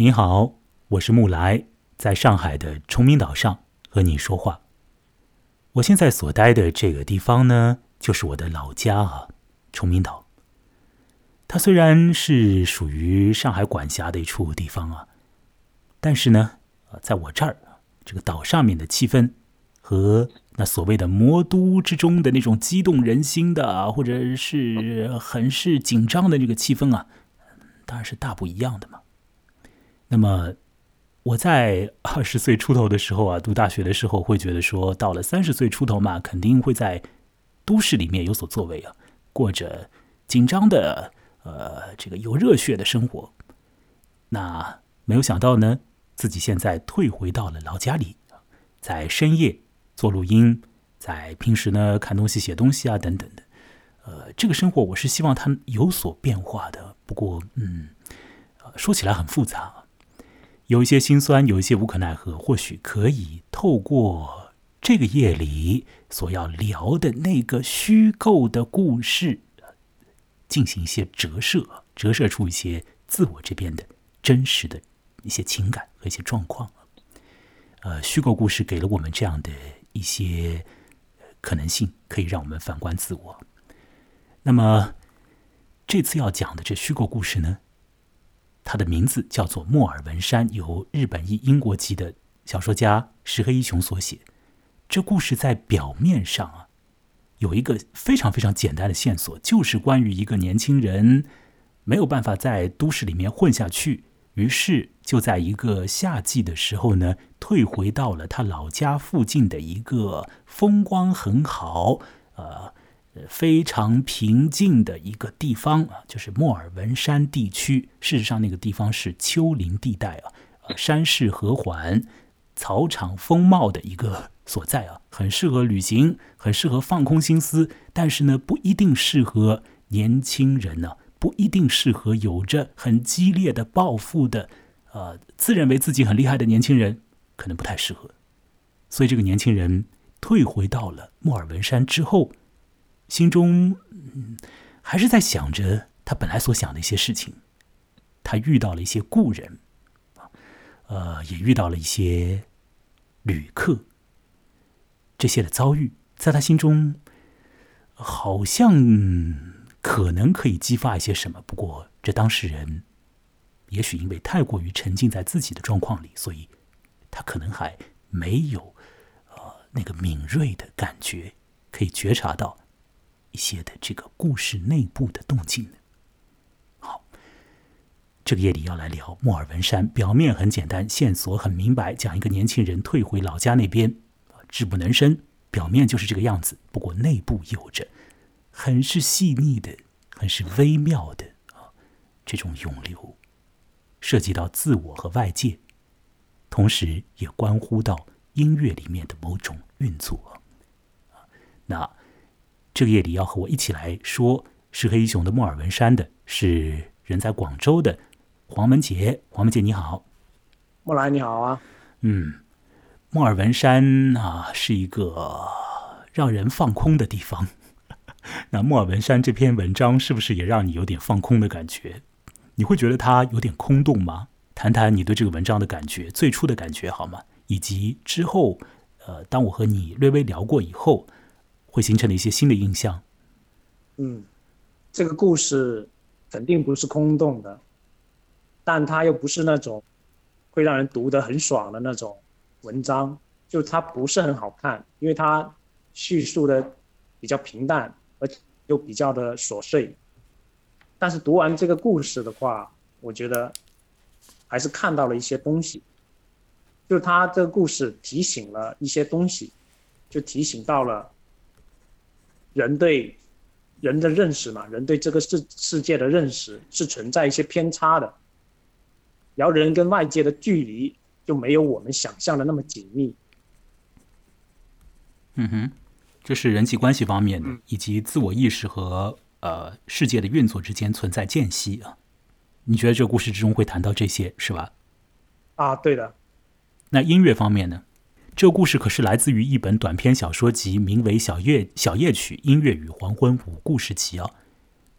你好，我是木来，在上海的崇明岛上和你说话。我现在所待的这个地方呢，就是我的老家啊，崇明岛。它虽然是属于上海管辖的一处地方啊，但是呢，在我这儿这个岛上面的气氛和那所谓的魔都之中的那种激动人心的，或者是很是紧张的这个气氛啊，当然是大不一样的嘛。那么。我在二十岁出头的时候啊，读大学的时候，会觉得说，到了三十岁出头嘛，肯定会在都市里面有所作为啊，过着紧张的呃这个有热血的生活。那没有想到呢，自己现在退回到了老家里，在深夜做录音，在平时呢看东西、写东西啊等等的。呃，这个生活我是希望它有所变化的。不过，嗯，说起来很复杂。有一些心酸，有一些无可奈何，或许可以透过这个夜里所要聊的那个虚构的故事，进行一些折射，折射出一些自我这边的真实的一些情感和一些状况。呃，虚构故事给了我们这样的一些可能性，可以让我们反观自我。那么，这次要讲的这虚构故事呢？他的名字叫做《莫尔文山》，由日本裔英国籍的小说家石黑一雄所写。这故事在表面上啊，有一个非常非常简单的线索，就是关于一个年轻人没有办法在都市里面混下去，于是就在一个夏季的时候呢，退回到了他老家附近的一个风光很好，呃。非常平静的一个地方啊，就是莫尔文山地区。事实上，那个地方是丘陵地带啊，山势和缓，草场丰茂的一个所在啊，很适合旅行，很适合放空心思。但是呢，不一定适合年轻人呢，不一定适合有着很激烈的抱负的，呃，自认为自己很厉害的年轻人，可能不太适合。所以，这个年轻人退回到了莫尔文山之后。心中还是在想着他本来所想的一些事情，他遇到了一些故人，呃，也遇到了一些旅客，这些的遭遇，在他心中好像可能可以激发一些什么。不过，这当事人也许因为太过于沉浸在自己的状况里，所以他可能还没有呃那个敏锐的感觉，可以觉察到。一些的这个故事内部的动静呢？好，这个夜里要来聊莫尔文山。表面很简单，线索很明白，讲一个年轻人退回老家那边啊，志不能伸。表面就是这个样子，不过内部有着很是细腻的、很是微妙的啊这种涌流，涉及到自我和外界，同时也关乎到音乐里面的某种运作啊。那。这个夜里要和我一起来说石黑一雄的《莫尔文山》的是人在广州的黄文杰。黄文杰你好，莫兰你好啊。嗯，莫尔文山啊是一个让人放空的地方。那莫尔文山这篇文章是不是也让你有点放空的感觉？你会觉得它有点空洞吗？谈谈你对这个文章的感觉，最初的感觉好吗？以及之后，呃，当我和你略微聊过以后。会形成了一些新的印象。嗯，这个故事肯定不是空洞的，但它又不是那种会让人读得很爽的那种文章，就它不是很好看，因为它叙述的比较平淡，而且又比较的琐碎。但是读完这个故事的话，我觉得还是看到了一些东西，就他这个故事提醒了一些东西，就提醒到了。人对人的认识嘛，人对这个世世界的认识是存在一些偏差的，然后人跟外界的距离就没有我们想象的那么紧密。嗯哼，这是人际关系方面的，以及自我意识和呃世界的运作之间存在间隙啊。你觉得这个故事之中会谈到这些是吧？啊，对的。那音乐方面呢？这个故事可是来自于一本短篇小说集，名为《小夜小夜曲：音乐与黄昏五故事集》啊。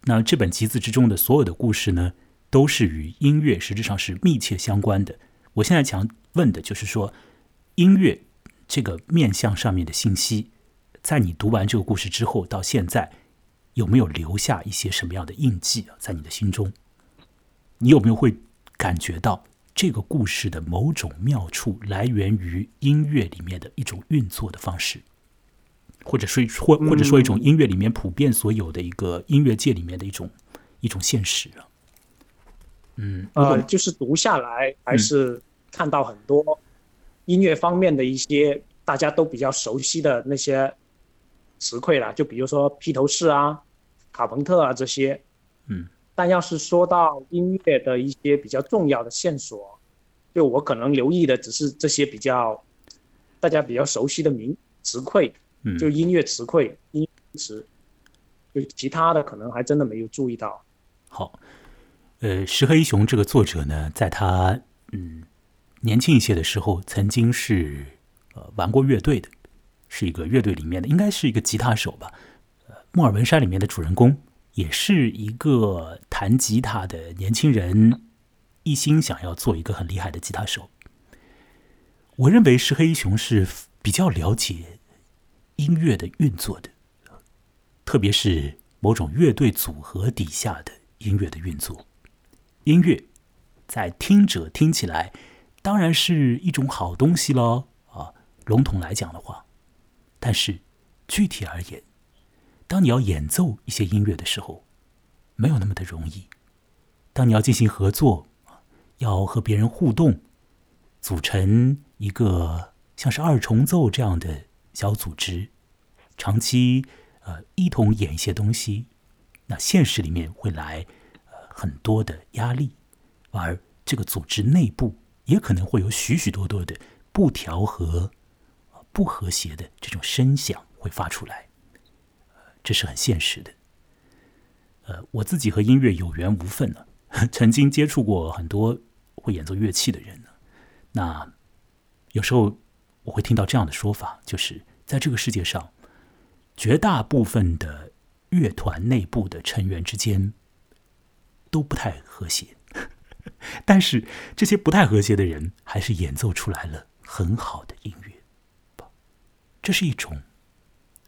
那这本集子之中的所有的故事呢，都是与音乐实质上是密切相关的。我现在想问的就是说，音乐这个面向上面的信息，在你读完这个故事之后，到现在有没有留下一些什么样的印记啊？在你的心中，你有没有会感觉到这个故事的某种妙处来源于音乐里面的一种运作的方式，或者说或或者说一种音乐里面普遍所有的一个音乐界里面的一种一种现实啊？嗯，呃，就是读下来还是看到很多音乐方面的一些大家都比较熟悉的那些词汇啦，就比如说披头士啊、卡朋特啊这些。嗯，但要是说到音乐的一些比较重要的线索，就我可能留意的只是这些比较大家比较熟悉的名词汇，嗯，就音乐词汇、音词，就其他的可能还真的没有注意到。好。呃，石黑一雄这个作者呢，在他嗯年轻一些的时候，曾经是呃玩过乐队的，是一个乐队里面的，应该是一个吉他手吧。呃，莫尔文山里面的主人公也是一个弹吉他的年轻人，一心想要做一个很厉害的吉他手。我认为石黑一雄是比较了解音乐的运作的，特别是某种乐队组合底下的音乐的运作。音乐在听者听起来当然是一种好东西喽啊，笼统来讲的话，但是具体而言，当你要演奏一些音乐的时候，没有那么的容易。当你要进行合作，要和别人互动，组成一个像是二重奏这样的小组织，长期呃一同演一些东西，那现实里面会来。很多的压力，而这个组织内部也可能会有许许多多的不调和、不和谐的这种声响会发出来，这是很现实的。呃，我自己和音乐有缘无分呢，曾经接触过很多会演奏乐器的人呢。那有时候我会听到这样的说法，就是在这个世界上，绝大部分的乐团内部的成员之间。都不太和谐，但是这些不太和谐的人还是演奏出来了很好的音乐，这是一种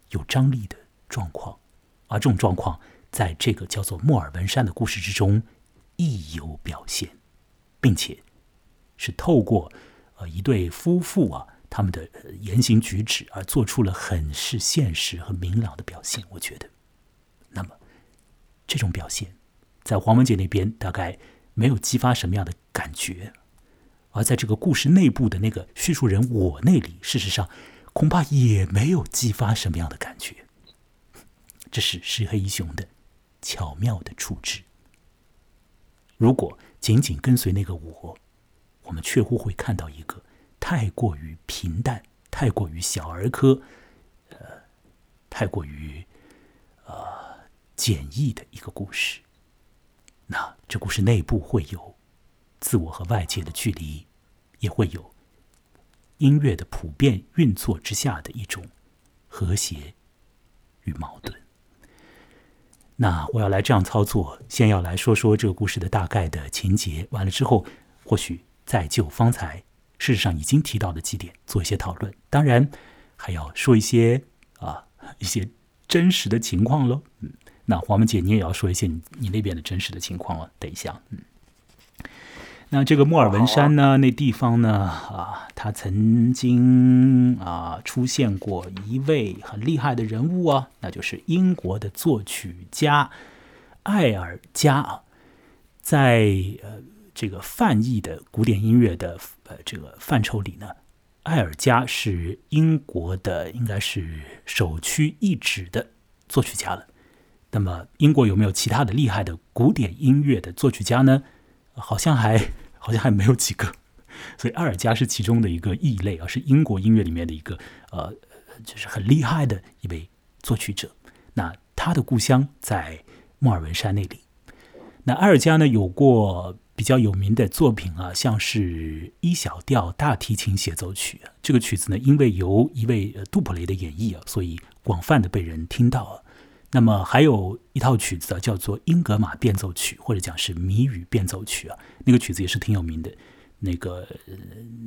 有张力的状况，而这种状况在这个叫做莫尔文山的故事之中亦有表现，并且是透过呃一对夫妇啊他们的言行举止而做出了很是现实和明朗的表现。我觉得，那么这种表现。在黄文杰那边大概没有激发什么样的感觉，而在这个故事内部的那个叙述人我那里，事实上恐怕也没有激发什么样的感觉。这是石黑一雄的巧妙的处置。如果仅仅跟随那个我，我们确乎会看到一个太过于平淡、太过于小儿科、呃，太过于呃简易的一个故事。那这故事内部会有自我和外界的距离，也会有音乐的普遍运作之下的一种和谐与矛盾。那我要来这样操作，先要来说说这个故事的大概的情节，完了之后，或许再就方才事实上已经提到的几点做一些讨论。当然，还要说一些啊 一些真实的情况喽。嗯。那黄文姐，你也要说一些你你那边的真实的情况了。等一下，嗯，那这个莫尔文山呢，那地方呢，啊，它曾经啊出现过一位很厉害的人物啊，那就是英国的作曲家艾尔加啊，在呃这个泛译的古典音乐的呃这个范畴里呢，艾尔加是英国的应该是首屈一指的作曲家了。那么，英国有没有其他的厉害的古典音乐的作曲家呢？好像还好像还没有几个，所以阿尔加是其中的一个异类啊，是英国音乐里面的一个呃，就是很厉害的一位作曲者。那他的故乡在莫尔文山那里。那阿尔加呢，有过比较有名的作品啊，像是一小调大提琴协奏曲，这个曲子呢，因为由一位杜普雷的演绎啊，所以广泛的被人听到了。那么还有一套曲子啊，叫做《英格玛变奏曲》，或者讲是谜语变奏曲啊。那个曲子也是挺有名的。那个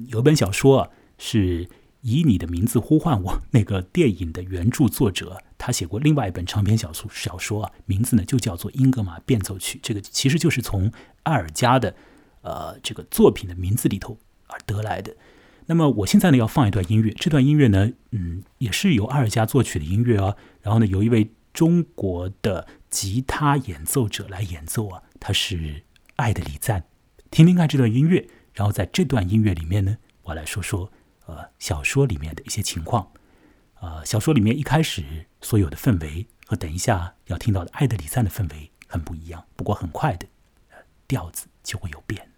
有本小说啊，是以你的名字呼唤我。那个电影的原著作者，他写过另外一本长篇小说，小说啊，名字呢就叫做《英格玛变奏曲》。这个其实就是从艾尔加的呃这个作品的名字里头而得来的。那么我现在呢要放一段音乐，这段音乐呢，嗯，也是由阿尔加作曲的音乐啊。然后呢，有一位中国的吉他演奏者来演奏啊，他是爱的礼赞。听听看这段音乐，然后在这段音乐里面呢，我来说说呃小说里面的一些情况。啊，小说里面一开始所有的氛围和等一下要听到的爱的礼赞的氛围很不一样，不过很快的调子就会有变。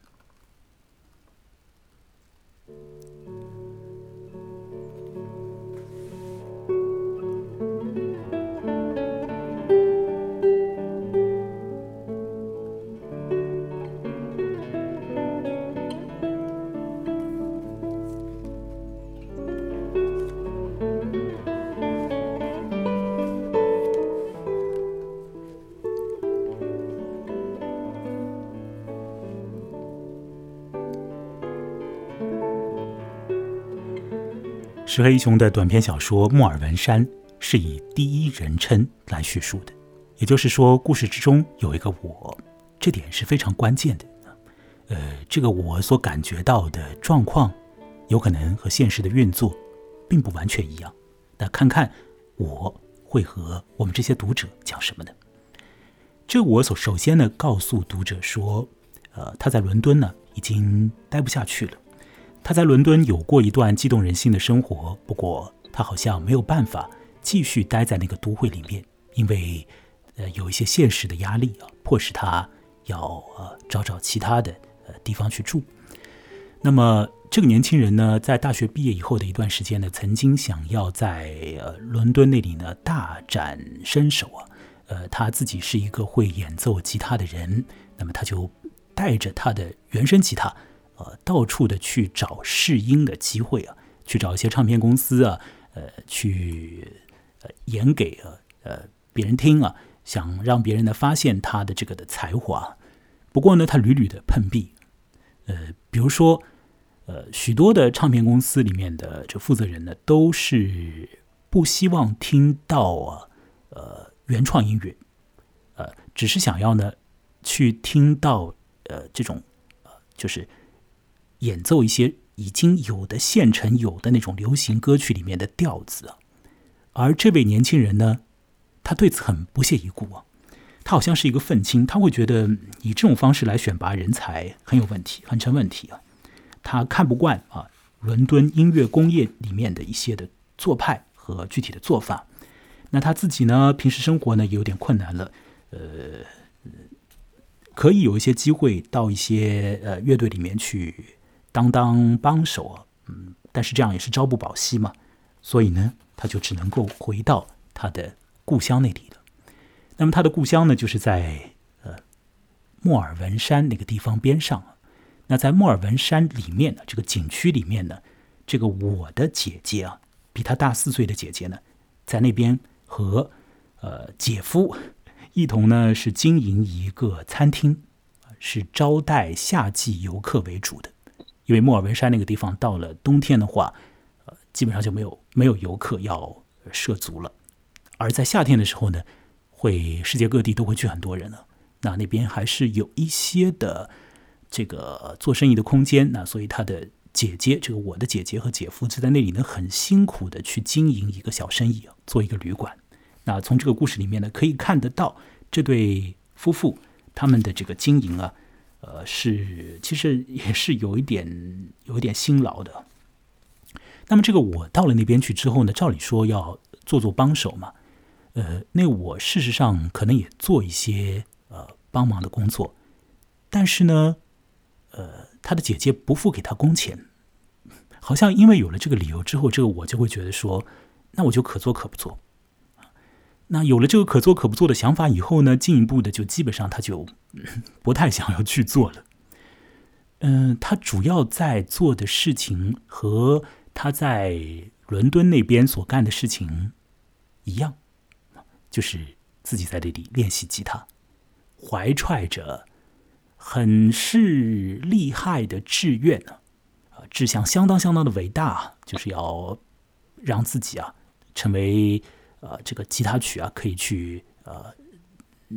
石黑一雄的短篇小说《莫尔文山》是以第一人称来叙述的，也就是说，故事之中有一个我，这点是非常关键的。呃，这个我所感觉到的状况，有可能和现实的运作并不完全一样。那看看我会和我们这些读者讲什么呢？这我所首先呢，告诉读者说，呃，他在伦敦呢已经待不下去了。他在伦敦有过一段激动人心的生活，不过他好像没有办法继续待在那个都会里面，因为呃有一些现实的压力啊，迫使他要呃找找其他的呃地方去住。那么这个年轻人呢，在大学毕业以后的一段时间呢，曾经想要在呃伦敦那里呢大展身手啊，呃他自己是一个会演奏吉他的人，那么他就带着他的原声吉他。呃，到处的去找试音的机会啊，去找一些唱片公司啊，呃，去呃演给呃呃别人听啊，想让别人呢发现他的这个的才华。不过呢，他屡屡的碰壁。呃，比如说，呃，许多的唱片公司里面的这负责人呢，都是不希望听到啊，呃，原创音乐，呃，只是想要呢去听到呃这种呃就是。演奏一些已经有的现成有的那种流行歌曲里面的调子，而这位年轻人呢，他对此很不屑一顾啊，他好像是一个愤青，他会觉得以这种方式来选拔人才很有问题，很成问题啊，他看不惯啊，伦敦音乐工业里面的一些的做派和具体的做法，那他自己呢，平时生活呢有点困难了，呃，可以有一些机会到一些呃乐队里面去。当当帮手啊，嗯，但是这样也是朝不保夕嘛，所以呢，他就只能够回到他的故乡那里了。那么他的故乡呢，就是在呃莫尔文山那个地方边上。那在莫尔文山里面呢，这个景区里面呢，这个我的姐姐啊，比他大四岁的姐姐呢，在那边和呃姐夫一同呢是经营一个餐厅，是招待夏季游客为主的。因为莫尔文山那个地方到了冬天的话，呃，基本上就没有没有游客要涉足了。而在夏天的时候呢，会世界各地都会去很多人了。那那边还是有一些的这个做生意的空间。那所以他的姐姐，这个我的姐姐和姐夫就在那里呢，很辛苦的去经营一个小生意，做一个旅馆。那从这个故事里面呢，可以看得到这对夫妇他们的这个经营啊。呃，是，其实也是有一点，有一点辛劳的。那么，这个我到了那边去之后呢，照理说要做做帮手嘛。呃，那我事实上可能也做一些呃帮忙的工作，但是呢，呃，他的姐姐不付给他工钱，好像因为有了这个理由之后，这个我就会觉得说，那我就可做可不做。那有了这个可做可不做的想法以后呢，进一步的就基本上他就 不太想要去做了。嗯，他主要在做的事情和他在伦敦那边所干的事情一样，就是自己在这里练习吉他，怀揣着很是厉害的志愿呢，啊，志向相当相当的伟大，就是要让自己啊成为呃这个吉他曲啊可以去呃。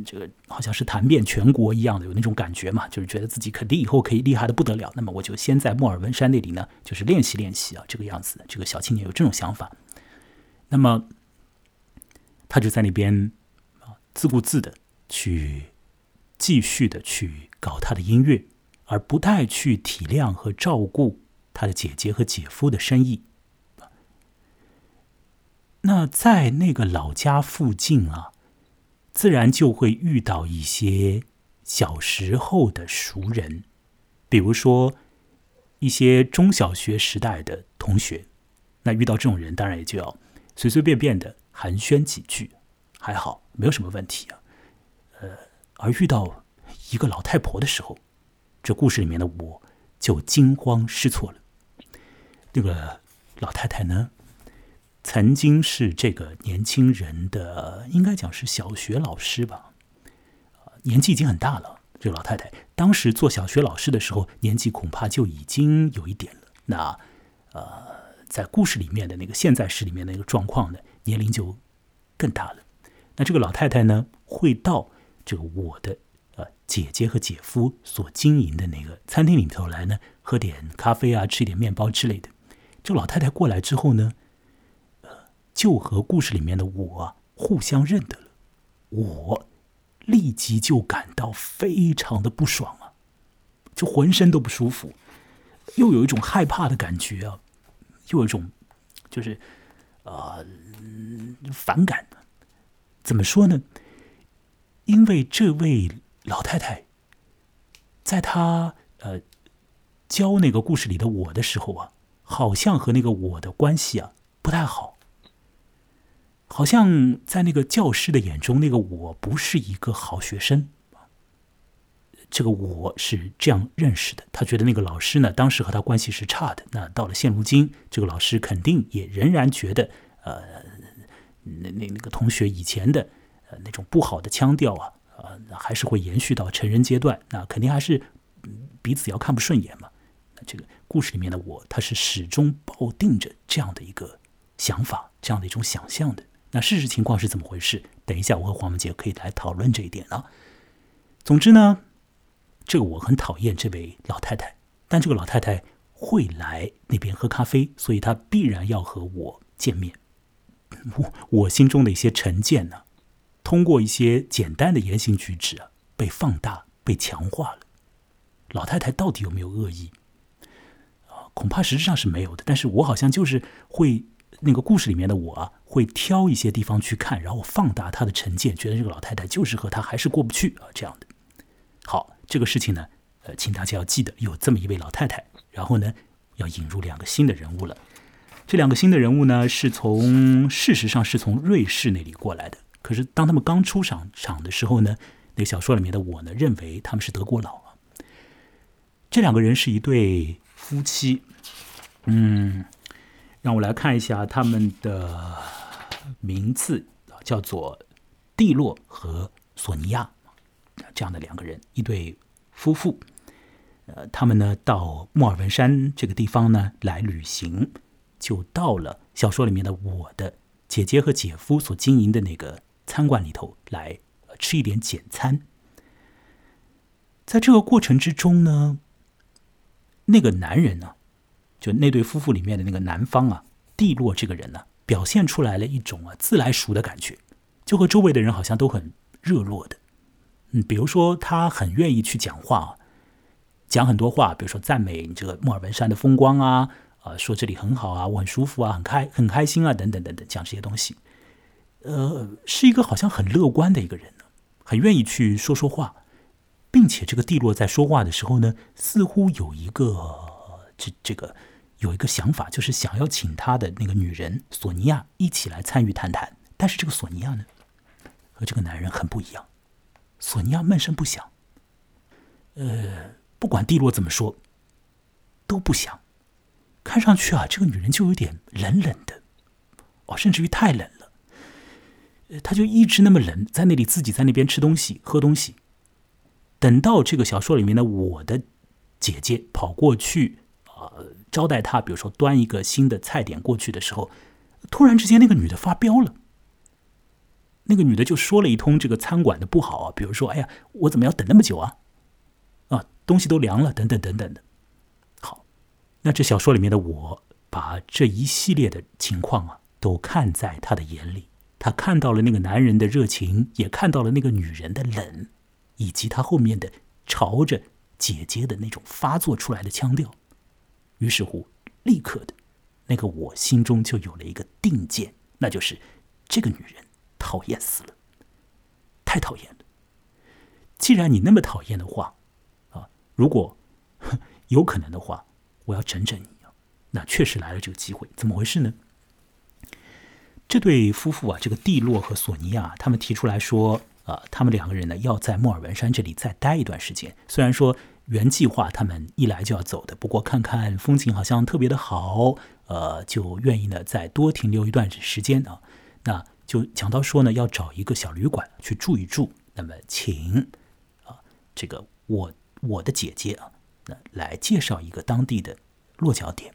这个好像是弹遍全国一样的，有那种感觉嘛，就是觉得自己肯定以后可以厉害的不得了。那么我就先在莫尔文山那里呢，就是练习练习啊，这个样子。这个小青年有这种想法，那么他就在那边啊自顾自的去继续的去搞他的音乐，而不太去体谅和照顾他的姐姐和姐夫的生意。那在那个老家附近啊。自然就会遇到一些小时候的熟人，比如说一些中小学时代的同学。那遇到这种人，当然也就要随随便便的寒暄几句，还好没有什么问题啊。呃，而遇到一个老太婆的时候，这故事里面的我就惊慌失措了。那个老太太呢？曾经是这个年轻人的，应该讲是小学老师吧，年纪已经很大了。这个老太太当时做小学老师的时候，年纪恐怕就已经有一点了。那呃，在故事里面的那个现在时里面的那个状况呢，年龄就更大了。那这个老太太呢，会到这个我的呃姐姐和姐夫所经营的那个餐厅里头来呢，喝点咖啡啊，吃一点面包之类的。这个老太太过来之后呢。就和故事里面的我互相认得了，我立即就感到非常的不爽啊，就浑身都不舒服，又有一种害怕的感觉啊，又有一种就是呃反感。怎么说呢？因为这位老太太，在她呃教那个故事里的我的时候啊，好像和那个我的关系啊不太好。好像在那个教师的眼中，那个我不是一个好学生。这个我是这样认识的。他觉得那个老师呢，当时和他关系是差的。那到了现如今，这个老师肯定也仍然觉得，呃，那那那个同学以前的呃那种不好的腔调啊，呃，还是会延续到成人阶段。那肯定还是彼此要看不顺眼嘛。那这个故事里面的我，他是始终抱定着这样的一个想法，这样的一种想象的。那事实情况是怎么回事？等一下，我和黄文杰可以来讨论这一点了。总之呢，这个我很讨厌这位老太太，但这个老太太会来那边喝咖啡，所以她必然要和我见面。我我心中的一些成见呢，通过一些简单的言行举止啊，被放大、被强化了。老太太到底有没有恶意？啊，恐怕实质上是没有的。但是我好像就是会。那个故事里面的我啊，会挑一些地方去看，然后放大他的成见，觉得这个老太太就是和他还是过不去啊，这样的。好，这个事情呢，呃，请大家要记得有这么一位老太太，然后呢，要引入两个新的人物了。这两个新的人物呢，是从事实上是从瑞士那里过来的，可是当他们刚出场场的时候呢，那个小说里面的我呢，认为他们是德国佬。这两个人是一对夫妻，嗯。让我来看一下他们的名字，叫做蒂洛和索尼娅，这样的两个人，一对夫妇。呃，他们呢到莫尔文山这个地方呢来旅行，就到了小说里面的我的姐姐和姐夫所经营的那个餐馆里头来吃一点简餐。在这个过程之中呢，那个男人呢。就那对夫妇里面的那个男方啊，蒂洛这个人呢，表现出来了一种啊自来熟的感觉，就和周围的人好像都很热络的。嗯，比如说他很愿意去讲话，讲很多话，比如说赞美你这个墨尔本山的风光啊，啊，说这里很好啊，我很舒服啊，很开很开心啊，等等等等，讲这些东西。呃，是一个好像很乐观的一个人呢，很愿意去说说话，并且这个蒂洛在说话的时候呢，似乎有一个这这个。有一个想法，就是想要请他的那个女人索尼娅一起来参与谈谈。但是这个索尼娅呢，和这个男人很不一样。索尼娅闷声不响，呃，不管蒂洛怎么说，都不响。看上去啊，这个女人就有点冷冷的，哦，甚至于太冷了。他就一直那么冷，在那里自己在那边吃东西、喝东西。等到这个小说里面的我的姐姐跑过去啊招待他，比如说端一个新的菜点过去的时候，突然之间那个女的发飙了。那个女的就说了一通这个餐馆的不好啊，比如说，哎呀，我怎么要等那么久啊？啊，东西都凉了，等等等等的。好，那这小说里面的我把这一系列的情况啊都看在他的眼里，他看到了那个男人的热情，也看到了那个女人的冷，以及他后面的朝着姐姐的那种发作出来的腔调。于是乎，立刻的，那个我心中就有了一个定见，那就是这个女人。讨厌死了，太讨厌了。既然你那么讨厌的话，啊，如果有可能的话，我要整整你。那确实来了这个机会，怎么回事呢？这对夫妇啊，这个蒂洛和索尼娅，他们提出来说，啊，他们两个人呢要在莫尔文山这里再待一段时间。虽然说原计划他们一来就要走的，不过看看风景好像特别的好，呃，就愿意呢再多停留一段时间啊。那。就讲到说呢，要找一个小旅馆去住一住。那么，请啊，这个我我的姐姐啊，那来介绍一个当地的落脚点。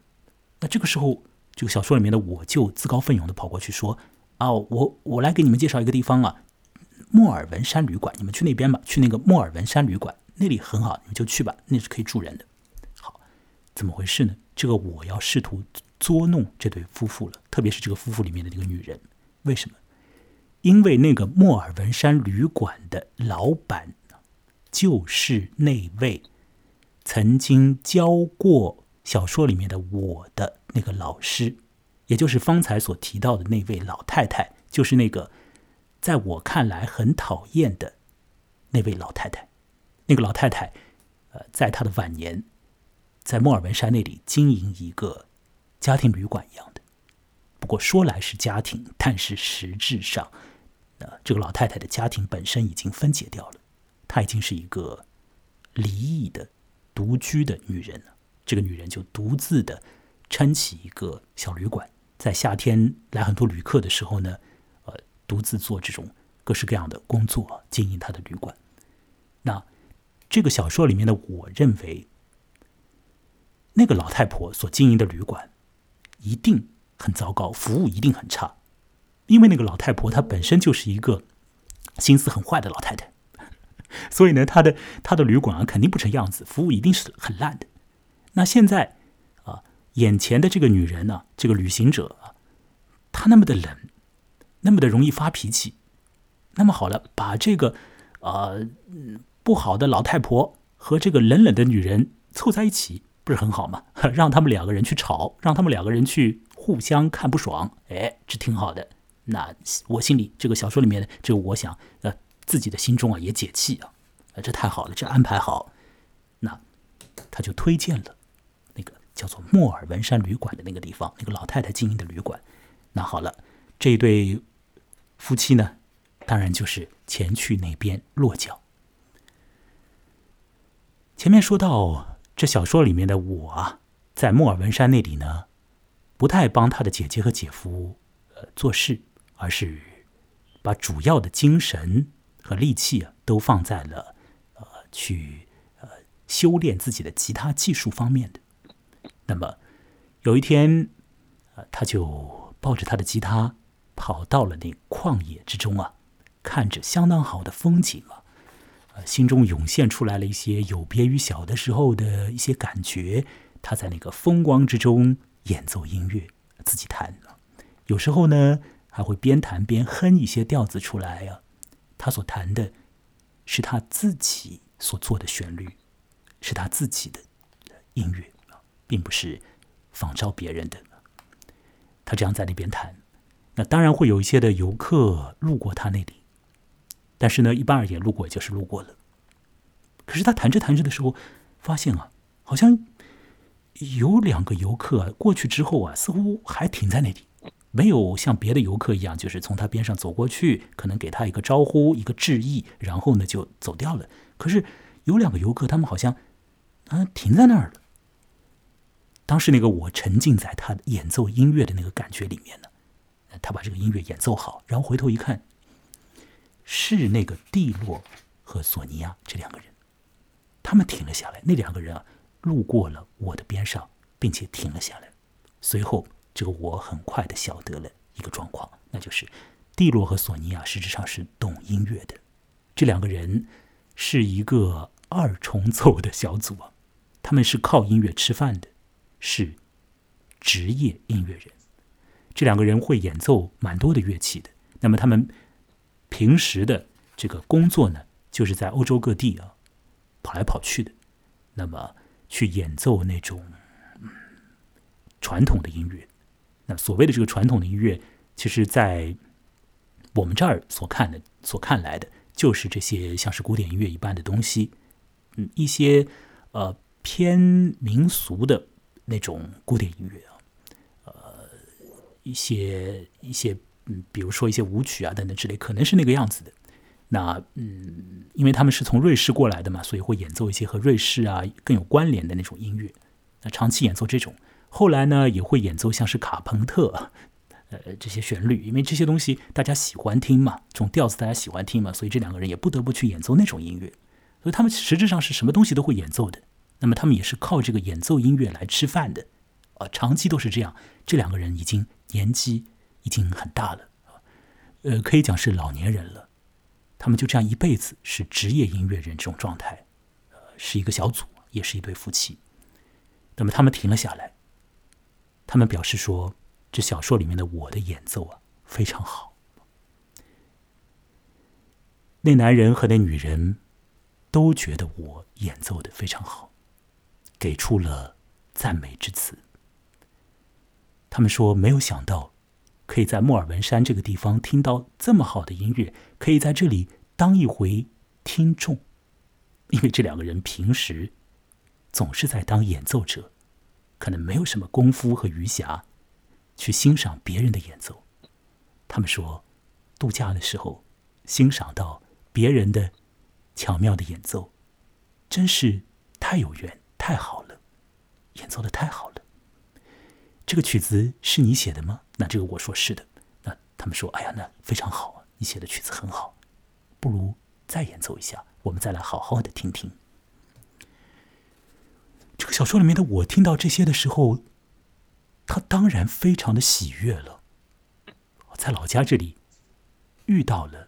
那这个时候，这个小说里面的我就自告奋勇的跑过去说：“啊，我我来给你们介绍一个地方啊，莫尔文山旅馆，你们去那边吧，去那个莫尔文山旅馆，那里很好，你们就去吧，那是可以住人的。”好，怎么回事呢？这个我要试图捉弄这对夫妇了，特别是这个夫妇里面的那个女人。为什么？因为那个莫尔文山旅馆的老板，就是那位曾经教过小说里面的我的那个老师，也就是方才所提到的那位老太太，就是那个在我看来很讨厌的那位老太太。那个老太太，呃，在她的晚年，在莫尔文山那里经营一个家庭旅馆一样的。不过说来是家庭，但是实质上，呃，这个老太太的家庭本身已经分解掉了，她已经是一个离异的独居的女人了。这个女人就独自的撑起一个小旅馆，在夏天来很多旅客的时候呢，呃，独自做这种各式各样的工作，经营她的旅馆。那这个小说里面的，我认为那个老太婆所经营的旅馆一定。很糟糕，服务一定很差，因为那个老太婆她本身就是一个心思很坏的老太太，所以呢，她的她的旅馆啊肯定不成样子，服务一定是很烂的。那现在啊，眼前的这个女人呢，这个旅行者啊，她那么的冷，那么的容易发脾气，那么好了，把这个呃不好的老太婆和这个冷冷的女人凑在一起，不是很好吗？让他们两个人去吵，让他们两个人去。互相看不爽，哎，这挺好的。那我心里这个小说里面的这，我想呃，自己的心中啊也解气啊，啊，这太好了，这安排好。那他就推荐了那个叫做莫尔文山旅馆的那个地方，那个老太太经营的旅馆。那好了，这对夫妻呢，当然就是前去那边落脚。前面说到这小说里面的我啊，在莫尔文山那里呢。不太帮他的姐姐和姐夫呃做事，而是把主要的精神和力气啊都放在了呃去呃修炼自己的吉他技术方面的。那么有一天，呃他就抱着他的吉他跑到了那旷野之中啊，看着相当好的风景啊，心中涌现出来了一些有别于小的时候的一些感觉。他在那个风光之中。演奏音乐，自己弹有时候呢还会边弹边哼一些调子出来呀。他所弹的是他自己所做的旋律，是他自己的音乐并不是仿照别人的。他这样在那边弹，那当然会有一些的游客路过他那里，但是呢，一般而言，路过也就是路过了。可是他弹着弹着的时候，发现啊，好像。有两个游客过去之后啊，似乎还停在那里，没有像别的游客一样，就是从他边上走过去，可能给他一个招呼、一个致意，然后呢就走掉了。可是有两个游客，他们好像啊停在那儿了。当时那个我沉浸在他演奏音乐的那个感觉里面呢，他把这个音乐演奏好，然后回头一看，是那个蒂洛和索尼娅这两个人。他们停了下来，那两个人啊，路过了我的边上，并且停了下来。随后，这个我很快的晓得了一个状况，那就是蒂洛和索尼娅实质上是懂音乐的。这两个人是一个二重奏的小组啊，他们是靠音乐吃饭的，是职业音乐人。这两个人会演奏蛮多的乐器的。那么他们平时的这个工作呢，就是在欧洲各地啊。跑来跑去的，那么去演奏那种传统的音乐。那所谓的这个传统的音乐，其实，在我们这儿所看的、所看来的，就是这些像是古典音乐一般的东西。嗯，一些呃偏民俗的那种古典音乐啊，呃，一些一些嗯，比如说一些舞曲啊等等之类，可能是那个样子的。那嗯，因为他们是从瑞士过来的嘛，所以会演奏一些和瑞士啊更有关联的那种音乐。那长期演奏这种，后来呢也会演奏像是卡朋特，呃这些旋律，因为这些东西大家喜欢听嘛，这种调子大家喜欢听嘛，所以这两个人也不得不去演奏那种音乐。所以他们实质上是什么东西都会演奏的。那么他们也是靠这个演奏音乐来吃饭的，啊，长期都是这样。这两个人已经年纪已经很大了，呃，可以讲是老年人了。他们就这样一辈子是职业音乐人这种状态，呃，是一个小组，也是一对夫妻。那么他们停了下来，他们表示说：“这小说里面的我的演奏啊非常好。”那男人和那女人都觉得我演奏的非常好，给出了赞美之词。他们说：“没有想到。”可以在莫尔文山这个地方听到这么好的音乐，可以在这里当一回听众，因为这两个人平时总是在当演奏者，可能没有什么功夫和余暇去欣赏别人的演奏。他们说，度假的时候欣赏到别人的巧妙的演奏，真是太有缘，太好了，演奏的太好了。这个曲子是你写的吗？那这个我说是的。那他们说：“哎呀，那非常好，你写的曲子很好，不如再演奏一下，我们再来好好的听听。”这个小说里面的我听到这些的时候，他当然非常的喜悦了。在老家这里遇到了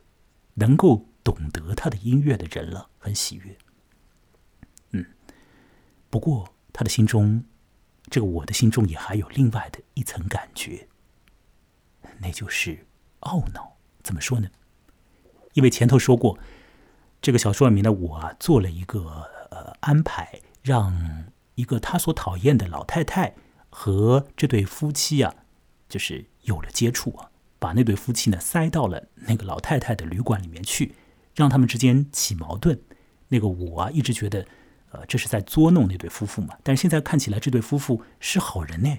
能够懂得他的音乐的人了，很喜悦。嗯，不过他的心中。这个我的心中也还有另外的一层感觉，那就是懊恼。怎么说呢？因为前头说过，这个小说里面的我啊，做了一个呃安排，让一个他所讨厌的老太太和这对夫妻啊，就是有了接触啊，把那对夫妻呢塞到了那个老太太的旅馆里面去，让他们之间起矛盾。那个我啊，一直觉得。呃，这是在捉弄那对夫妇嘛？但是现在看起来，这对夫妇是好人呢，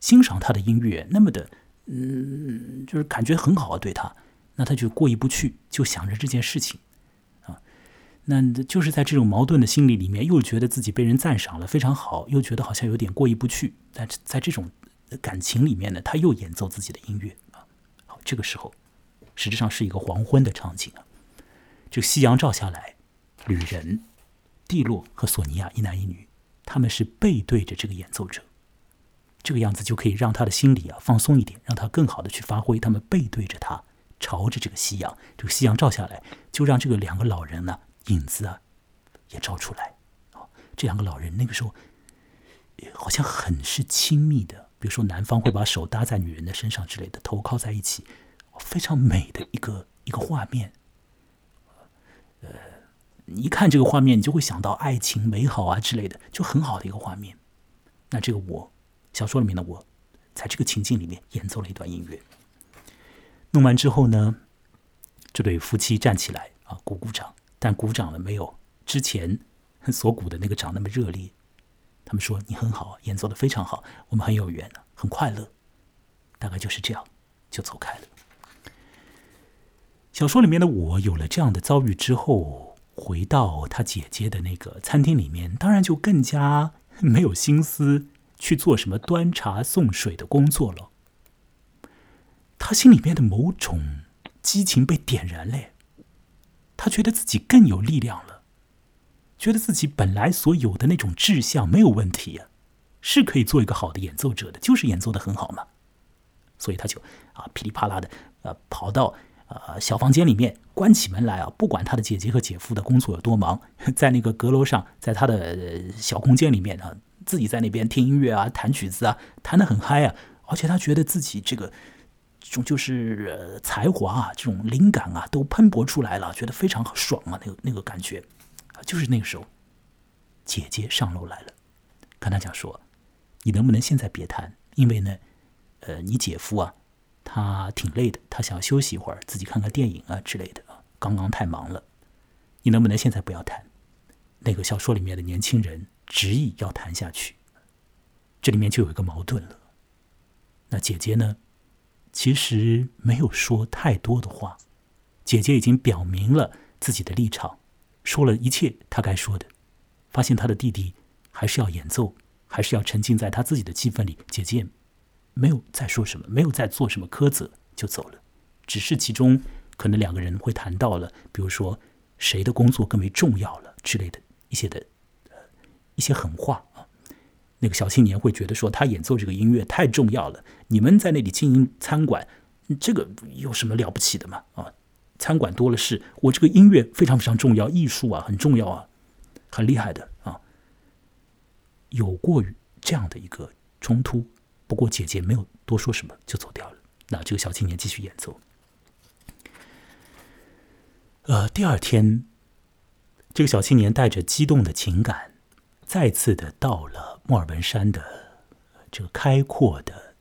欣赏他的音乐，那么的，嗯，就是感觉很好啊，对他，那他就过意不去，就想着这件事情，啊，那就是在这种矛盾的心理里面，又觉得自己被人赞赏了，非常好，又觉得好像有点过意不去，但在这种感情里面呢，他又演奏自己的音乐啊，好，这个时候，实际上是一个黄昏的场景啊，这夕阳照下来，旅人。蒂洛和索尼娅一男一女，他们是背对着这个演奏者，这个样子就可以让他的心里啊放松一点，让他更好的去发挥。他们背对着他，朝着这个夕阳，这个夕阳照下来，就让这个两个老人呢影子啊也照出来。啊，这两个老人那个时候好像很是亲密的，比如说男方会把手搭在女人的身上之类的，头靠在一起，非常美的一个一个画面。呃。一看这个画面，你就会想到爱情美好啊之类的，就很好的一个画面。那这个我，小说里面的我，在这个情境里面演奏了一段音乐。弄完之后呢，这对夫妻站起来啊，鼓鼓掌，但鼓掌了没有之前 所鼓的那个掌那么热烈。他们说你很好，演奏的非常好，我们很有缘，很快乐。大概就是这样，就走开了。小说里面的我有了这样的遭遇之后。回到他姐姐的那个餐厅里面，当然就更加没有心思去做什么端茶送水的工作了。他心里面的某种激情被点燃嘞，他觉得自己更有力量了，觉得自己本来所有的那种志向没有问题啊，是可以做一个好的演奏者的，就是演奏的很好嘛。所以他就啊噼里啪啦的呃跑到呃小房间里面，关起门来啊，不管他的姐姐和姐夫的工作有多忙，在那个阁楼上，在他的小空间里面啊，自己在那边听音乐啊，弹曲子啊，弹得很嗨啊，而且他觉得自己这个。这种就是才华啊，这种灵感啊，都喷薄出来了，觉得非常爽啊，那个那个感觉啊，就是那个时候，姐姐上楼来了，跟他讲说：“你能不能现在别谈？因为呢，呃，你姐夫啊，他挺累的，他想休息一会儿，自己看看电影啊之类的啊，刚刚太忙了。你能不能现在不要谈？”那个小说里面的年轻人执意要谈下去，这里面就有一个矛盾了。那姐姐呢？其实没有说太多的话，姐姐已经表明了自己的立场，说了一切她该说的。发现她的弟弟还是要演奏，还是要沉浸在他自己的气氛里，姐姐没有再说什么，没有再做什么苛责，就走了。只是其中可能两个人会谈到了，比如说谁的工作更为重要了之类的一些的一些狠话啊。那个小青年会觉得说，他演奏这个音乐太重要了。你们在那里经营餐馆，这个有什么了不起的嘛？啊，餐馆多了是，我这个音乐非常非常重要，艺术啊很重要啊，很厉害的啊。有过于这样的一个冲突，不过姐姐没有多说什么就走掉了。那这个小青年继续演奏。呃，第二天，这个小青年带着激动的情感，再次的到了。莫尔文山的这个开阔的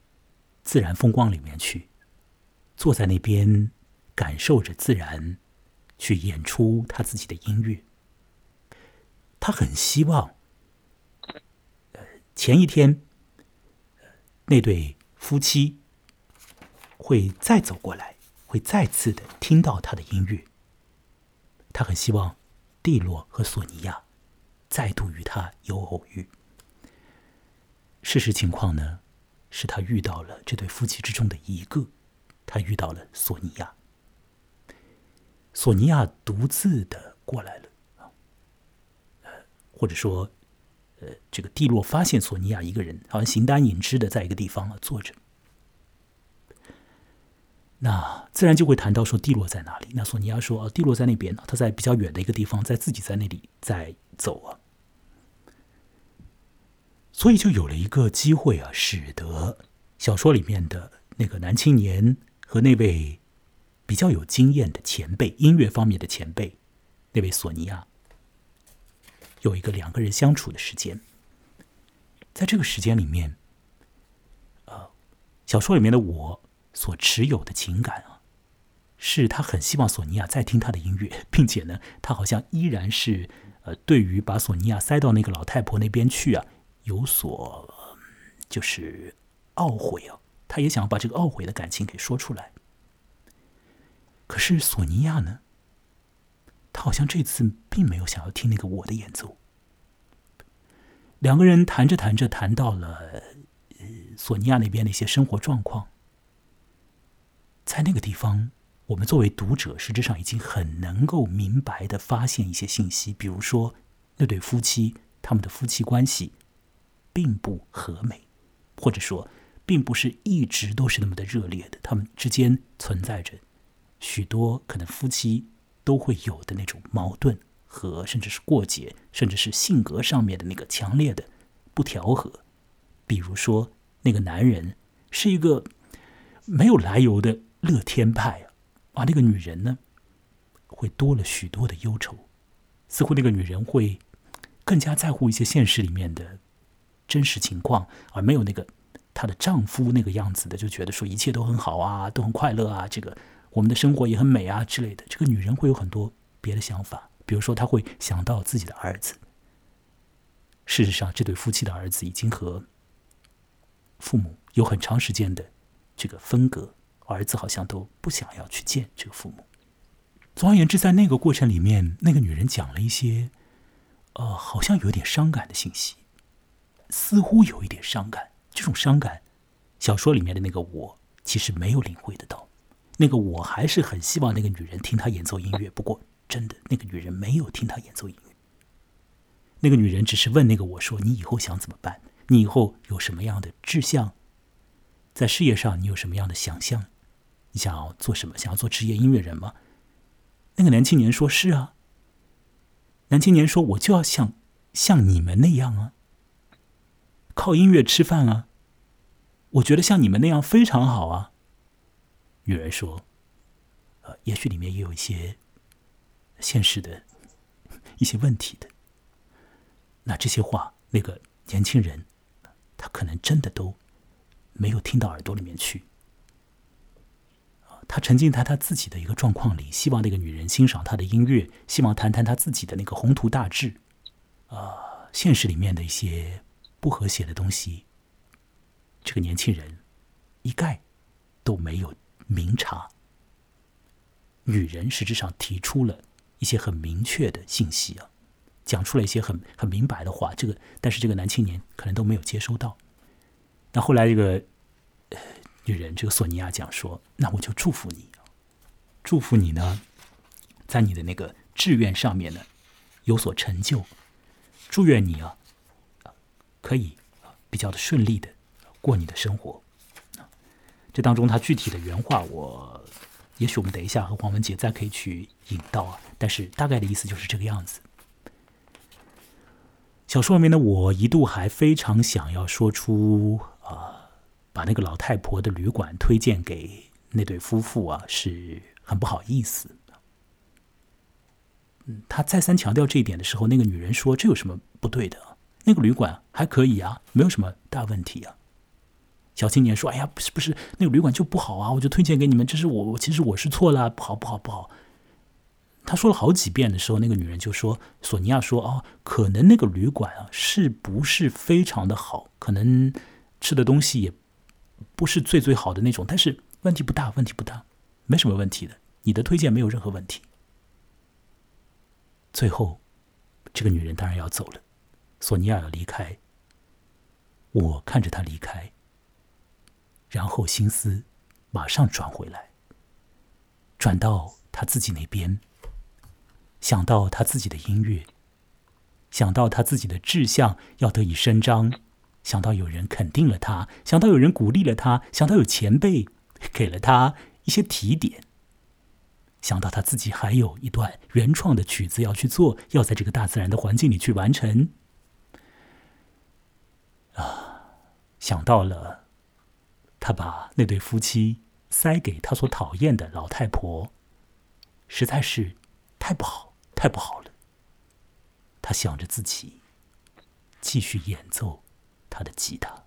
自然风光里面去，坐在那边感受着自然，去演出他自己的音乐。他很希望，呃，前一天那对夫妻会再走过来，会再次的听到他的音乐。他很希望蒂洛和索尼娅再度与他有偶遇。事实情况呢，是他遇到了这对夫妻之中的一个，他遇到了索尼娅。索尼娅独自的过来了啊，呃，或者说，呃，这个蒂洛发现索尼娅一个人，好像形单影只的在一个地方啊坐着，那自然就会谈到说蒂洛在哪里。那索尼娅说，哦，蒂洛在那边呢，他在比较远的一个地方，在自己在那里在走啊。所以就有了一个机会啊，使得小说里面的那个男青年和那位比较有经验的前辈，音乐方面的前辈，那位索尼娅，有一个两个人相处的时间。在这个时间里面，呃，小说里面的我所持有的情感啊，是他很希望索尼娅再听他的音乐，并且呢，他好像依然是呃，对于把索尼娅塞到那个老太婆那边去啊。有所就是懊悔啊，他也想把这个懊悔的感情给说出来。可是索尼娅呢，他好像这次并没有想要听那个我的演奏。两个人谈着谈着，谈到了索尼娅那边的一些生活状况。在那个地方，我们作为读者，实质上已经很能够明白的发现一些信息，比如说那对夫妻他们的夫妻关系。并不和美，或者说，并不是一直都是那么的热烈的。他们之间存在着许多可能夫妻都会有的那种矛盾和甚至是过节，甚至是性格上面的那个强烈的不调和。比如说，那个男人是一个没有来由的乐天派啊，而那个女人呢，会多了许多的忧愁。似乎那个女人会更加在乎一些现实里面的。真实情况，而没有那个她的丈夫那个样子的，就觉得说一切都很好啊，都很快乐啊，这个我们的生活也很美啊之类的。这个女人会有很多别的想法，比如说她会想到自己的儿子。事实上，这对夫妻的儿子已经和父母有很长时间的这个分隔，儿子好像都不想要去见这个父母。总而言之，在那个过程里面，那个女人讲了一些，呃，好像有点伤感的信息。似乎有一点伤感，这种伤感，小说里面的那个我其实没有领会得到。那个我还是很希望那个女人听他演奏音乐，不过真的，那个女人没有听他演奏音乐。那个女人只是问那个我说：“你以后想怎么办？你以后有什么样的志向？在事业上你有什么样的想象？你想要做什么？想要做职业音乐人吗？”那个男青年说：“是啊。”男青年说：“我就要像像你们那样啊，靠音乐吃饭啊。我觉得像你们那样非常好啊。”女人说：“呃，也许里面也有一些现实的一些问题的。”那这些话，那个年轻人，他可能真的都没有听到耳朵里面去。他沉浸在他自己的一个状况里，希望那个女人欣赏他的音乐，希望谈谈他自己的那个宏图大志。啊，现实里面的一些不和谐的东西，这个年轻人一概都没有明察。女人实质上提出了一些很明确的信息啊。讲出了一些很很明白的话，这个但是这个男青年可能都没有接收到。那后来这个女人，这个索尼娅讲说：“那我就祝福你，祝福你呢，在你的那个志愿上面呢有所成就，祝愿你啊可以比较的顺利的过你的生活。”这当中他具体的原话，我也许我们等一下和黄文杰再可以去引到啊，但是大概的意思就是这个样子。小说里面的我一度还非常想要说出啊，把那个老太婆的旅馆推荐给那对夫妇啊，是很不好意思。嗯，他再三强调这一点的时候，那个女人说：“这有什么不对的？那个旅馆还可以啊，没有什么大问题啊。”小青年说：“哎呀，不是不是，那个旅馆就不好啊，我就推荐给你们。这是我我其实我是错了，不好不好不好。”他说了好几遍的时候，那个女人就说：“索尼娅说哦，可能那个旅馆啊是不是非常的好？可能吃的东西也不是最最好的那种，但是问题不大，问题不大，没什么问题的。你的推荐没有任何问题。”最后，这个女人当然要走了，索尼娅要离开。我看着她离开，然后心思马上转回来，转到他自己那边。想到他自己的音乐，想到他自己的志向要得以伸张，想到有人肯定了他，想到有人鼓励了他，想到有前辈给了他一些提点，想到他自己还有一段原创的曲子要去做，要在这个大自然的环境里去完成。啊，想到了他把那对夫妻塞给他所讨厌的老太婆，实在是太不好。太不好了。他想着自己继续演奏他的吉他。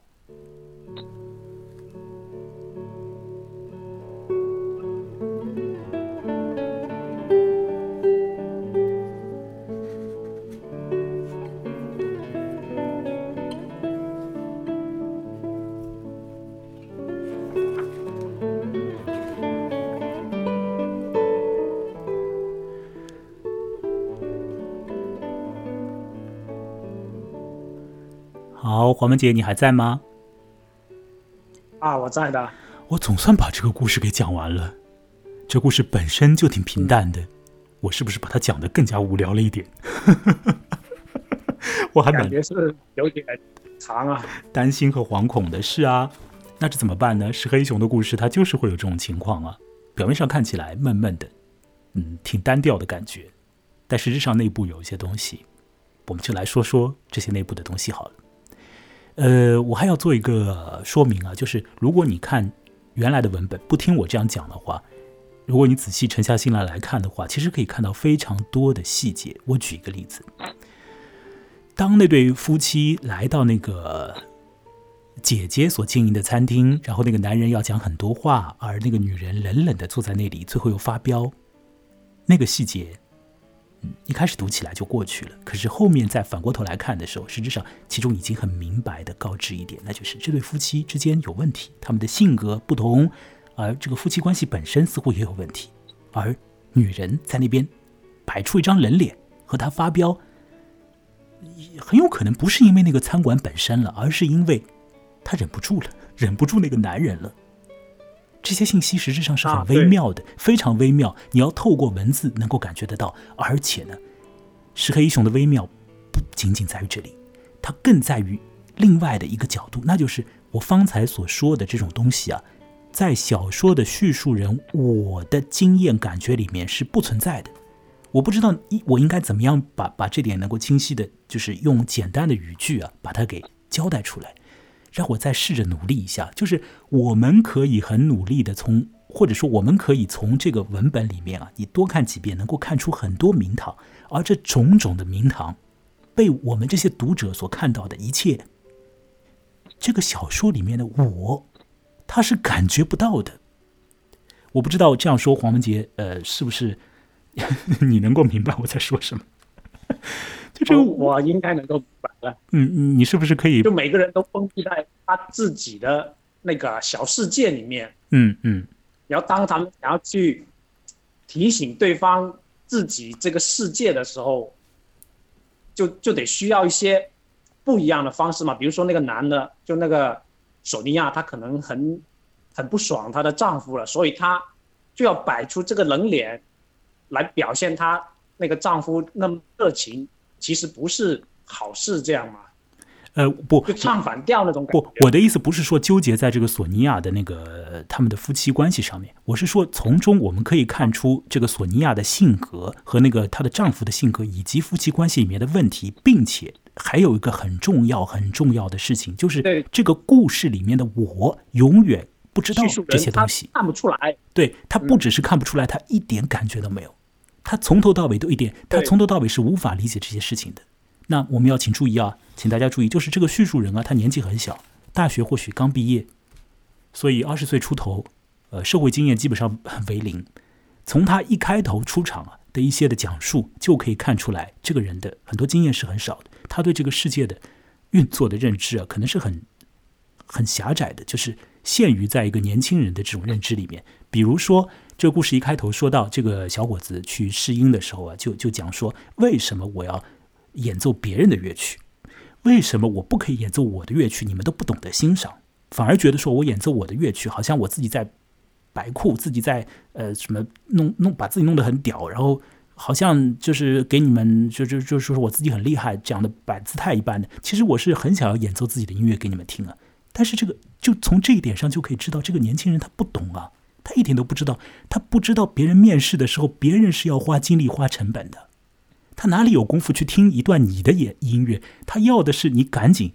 黄文姐，你还在吗？啊，我在的。我总算把这个故事给讲完了。这故事本身就挺平淡的，我是不是把它讲的更加无聊了一点？我还感觉是有点长啊，担心和惶恐的是啊，那这怎么办呢？是黑熊的故事，它就是会有这种情况啊。表面上看起来闷闷的，嗯，挺单调的感觉，但实质上内部有一些东西，我们就来说说这些内部的东西好了。呃，我还要做一个说明啊，就是如果你看原来的文本，不听我这样讲的话，如果你仔细沉下心来来看的话，其实可以看到非常多的细节。我举一个例子，当那对夫妻来到那个姐姐所经营的餐厅，然后那个男人要讲很多话，而那个女人冷冷的坐在那里，最后又发飙，那个细节。一开始读起来就过去了，可是后面再反过头来看的时候，实质上其中已经很明白的告知一点，那就是这对夫妻之间有问题，他们的性格不同，而这个夫妻关系本身似乎也有问题，而女人在那边摆出一张冷脸和他发飙，很有可能不是因为那个餐馆本身了，而是因为她忍不住了，忍不住那个男人了。这些信息实质上是啊很微妙的，非常微妙。你要透过文字能够感觉得到，而且呢，石黑一雄的微妙不仅仅在于这里，它更在于另外的一个角度，那就是我方才所说的这种东西啊，在小说的叙述人我的经验感觉里面是不存在的。我不知道一我应该怎么样把把这点能够清晰的，就是用简单的语句啊，把它给交代出来。让我再试着努力一下，就是我们可以很努力的从，或者说我们可以从这个文本里面啊，你多看几遍，能够看出很多名堂，而这种种的名堂，被我们这些读者所看到的一切，这个小说里面的我，他是感觉不到的。我不知道这样说，黄文杰，呃，是不是 你能够明白我在说什么？就这个我我应该能够明白了。嗯，你是不是可以就？每个人都封闭在他自己的那个小世界里面，嗯嗯然后当他们想要去提醒对方自己这个世界的时候，就就得需要一些不一样的方式嘛。比如说那个男的，就那个索尼娅，她可能很很不爽她的丈夫了，所以她就要摆出这个冷脸来表现她那个丈夫那么热情，其实不是好事，这样嘛，呃，不就唱反调那种感不。，我的意思不是说纠结在这个索尼娅的那个呃他们的夫妻关系上面，我是说从中我们可以看出这个索尼娅的性格和那个她的丈夫的性格以及夫妻关系里面的问题，并且还有一个很重要很重要的事情，就是这个故事里面的我永远不知道这些东西。看不出来，对他不只是看不出来，他一点感觉都没有，他从头到尾都一点，他从头到尾是无法理解这些事情的。那我们要请注意啊，请大家注意，就是这个叙述人啊，他年纪很小，大学或许刚毕业，所以二十岁出头，呃，社会经验基本上为零。从他一开头出场啊的一些的讲述，就可以看出来，这个人的很多经验是很少的，他对这个世界的运作的认知啊，可能是很很狭窄的，就是限于在一个年轻人的这种认知里面。比如说，这个故事一开头说到这个小伙子去试音的时候啊，就就讲说，为什么我要演奏别人的乐曲？为什么我不可以演奏我的乐曲？你们都不懂得欣赏，反而觉得说我演奏我的乐曲，好像我自己在摆酷，自己在呃什么弄弄把自己弄得很屌，然后好像就是给你们就就就是说我自己很厉害这样的摆姿态一般的。其实我是很想要演奏自己的音乐给你们听啊，但是这个就从这一点上就可以知道，这个年轻人他不懂啊，他一点都不知道，他不知道别人面试的时候，别人是要花精力花成本的，他哪里有功夫去听一段你的演音乐？他要的是你赶紧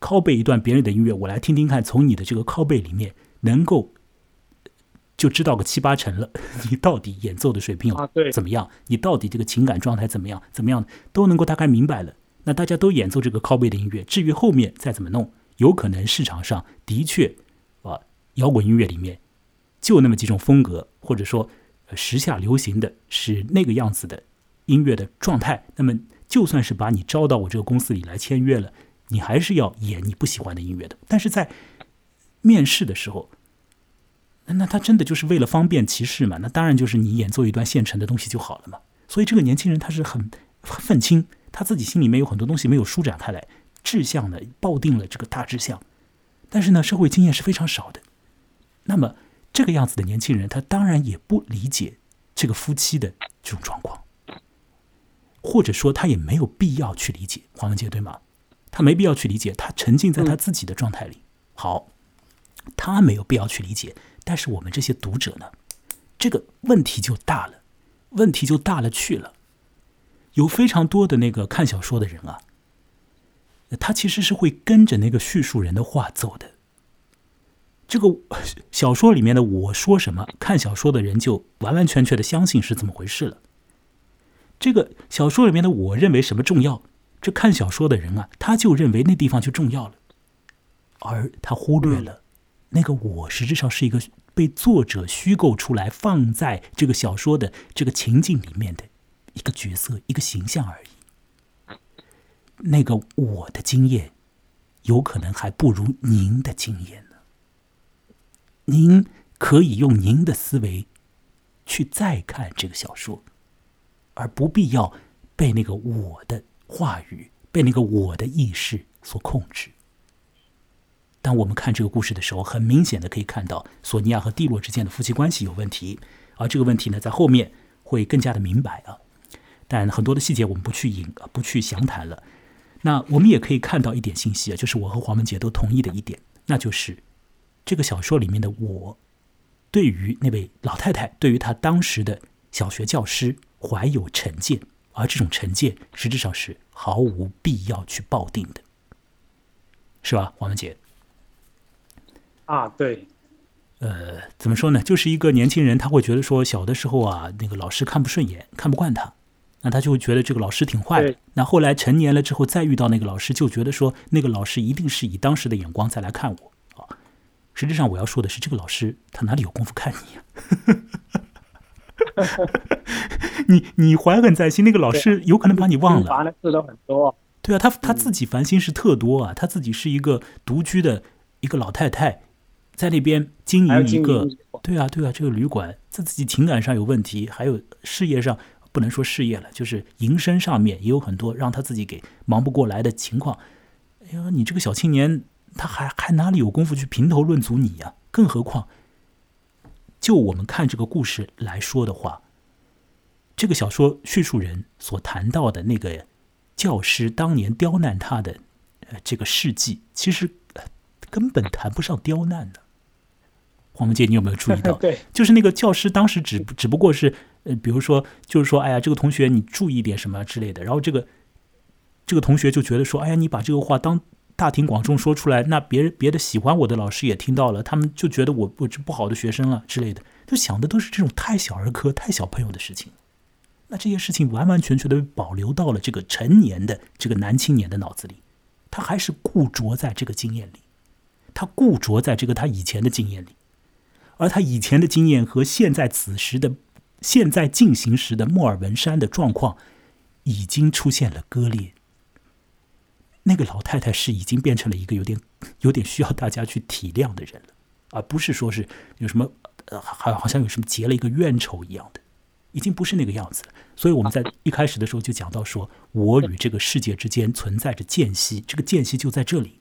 拷贝一段别人的音乐，我来听听看，从你的这个拷贝里面能够就知道个七八成了，你到底演奏的水平啊对怎么样？你到底这个情感状态怎么样？怎么样都能够大概明白了。那大家都演奏这个拷贝的音乐，至于后面再怎么弄，有可能市场上的确啊，摇滚音乐里面就那么几种风格，或者说时下流行的是那个样子的音乐的状态。那么就算是把你招到我这个公司里来签约了，你还是要演你不喜欢的音乐的。但是在面试的时候，那他真的就是为了方便歧视嘛？那当然就是你演奏一段现成的东西就好了嘛。所以这个年轻人他是很很愤青，他自己心里面有很多东西没有舒展开来，志向呢抱定了这个大志向，但是呢社会经验是非常少的。那么这个样子的年轻人，他当然也不理解这个夫妻的这种状况，或者说他也没有必要去理解黄文杰对吗？他没必要去理解，他沉浸在他自己的状态里。好，他没有必要去理解，但是我们这些读者呢，这个问题就大了，问题就大了去了。有非常多的那个看小说的人啊，他其实是会跟着那个叙述人的话走的。这个小说里面的我说什么，看小说的人就完完全全的相信是怎么回事了。这个小说里面的我认为什么重要，这看小说的人啊，他就认为那地方就重要了，而他忽略了那个我实质上是一个被作者虚构出来，放在这个小说的这个情境里面的一个角色、一个形象而已。那个我的经验，有可能还不如您的经验。您可以用您的思维去再看这个小说，而不必要被那个我的话语、被那个我的意识所控制。当我们看这个故事的时候，很明显的可以看到索尼娅和蒂洛之间的夫妻关系有问题，而这个问题呢，在后面会更加的明白啊。但很多的细节我们不去引，不去详谈了。那我们也可以看到一点信息啊，就是我和黄文杰都同意的一点，那就是这个小说里面的我，对于那位老太太，对于她当时的小学教师怀有成见，而这种成见实质上是毫无必要去抱定的，是吧，王文杰？啊，对，呃，怎么说呢？就是一个年轻人，他会觉得说，小的时候啊，那个老师看不顺眼，看不惯他。那他就会觉得这个老师挺坏的。那后来成年了之后，再遇到那个老师，就觉得说那个老师一定是以当时的眼光再来看我啊。实际上，我要说的是，这个老师他哪里有功夫看你呀？你你怀恨在心，那个老师有可能把你忘了。烦的事都很多。对啊，他他自己烦心事特多啊。他自己是一个独居的一个老太太，在那边经营一个。对啊，对啊，这个旅馆在自己情感上有问题，还有事业上。不能说事业了，就是营生上面也有很多让他自己给忙不过来的情况。哎呀，你这个小青年，他还还哪里有功夫去评头论足你呀？更何况，就我们看这个故事来说的话，这个小说叙述人所谈到的那个教师当年刁难他的呃这个事迹，其实根本谈不上刁难的。黄文杰，你有没有注意到？对，就是那个教师当时只只不过是。呃，比如说，就是说，哎呀，这个同学你注意点什么之类的。然后这个这个同学就觉得说，哎呀，你把这个话当大庭广众说出来，那别人别的喜欢我的老师也听到了，他们就觉得我我是不好的学生了之类的，就想的都是这种太小儿科、太小朋友的事情。那这些事情完完全全的保留到了这个成年的这个男青年的脑子里，他还是固着在这个经验里，他固着在这个他以前的经验里，而他以前的经验和现在此时的。现在进行时的莫尔文山的状况已经出现了割裂。那个老太太是已经变成了一个有点、有点需要大家去体谅的人了，而不是说是有什么呃，好好像有什么结了一个怨仇一样的，已经不是那个样子了。所以我们在一开始的时候就讲到说，我与这个世界之间存在着间隙，这个间隙就在这里。